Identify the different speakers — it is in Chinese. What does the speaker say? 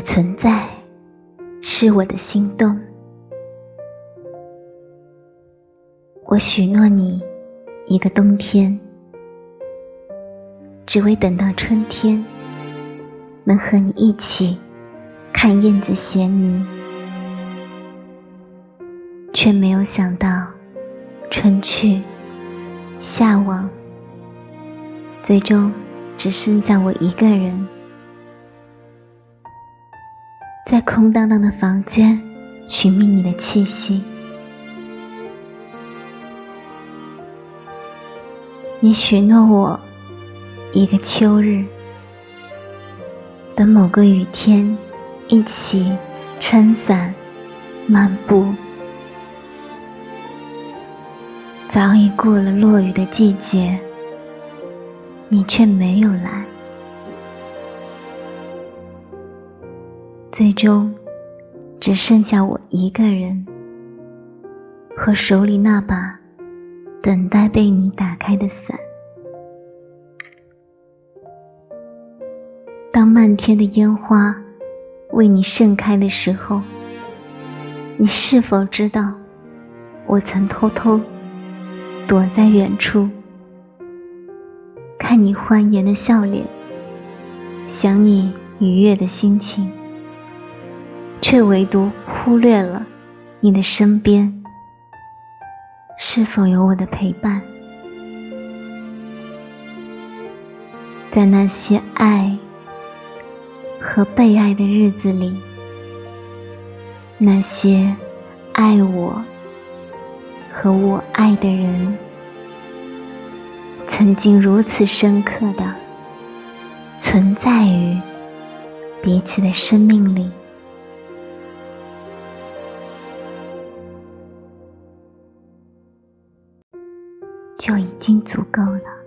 Speaker 1: 的存在是我的心动。我许诺你一个冬天，只为等到春天，能和你一起看燕子衔泥，却没有想到春去夏往，最终只剩下我一个人，在空荡荡的房间寻觅你的气息。你许诺我，一个秋日，等某个雨天，一起撑伞漫步。早已过了落雨的季节，你却没有来。最终，只剩下我一个人，和手里那把。等待被你打开的伞。当漫天的烟花为你盛开的时候，你是否知道，我曾偷偷躲在远处，看你欢颜的笑脸，想你愉悦的心情，却唯独忽略了你的身边。是否有我的陪伴？在那些爱和被爱的日子里，那些爱我和我爱的人，曾经如此深刻的存在于彼此的生命里。就已经足够了。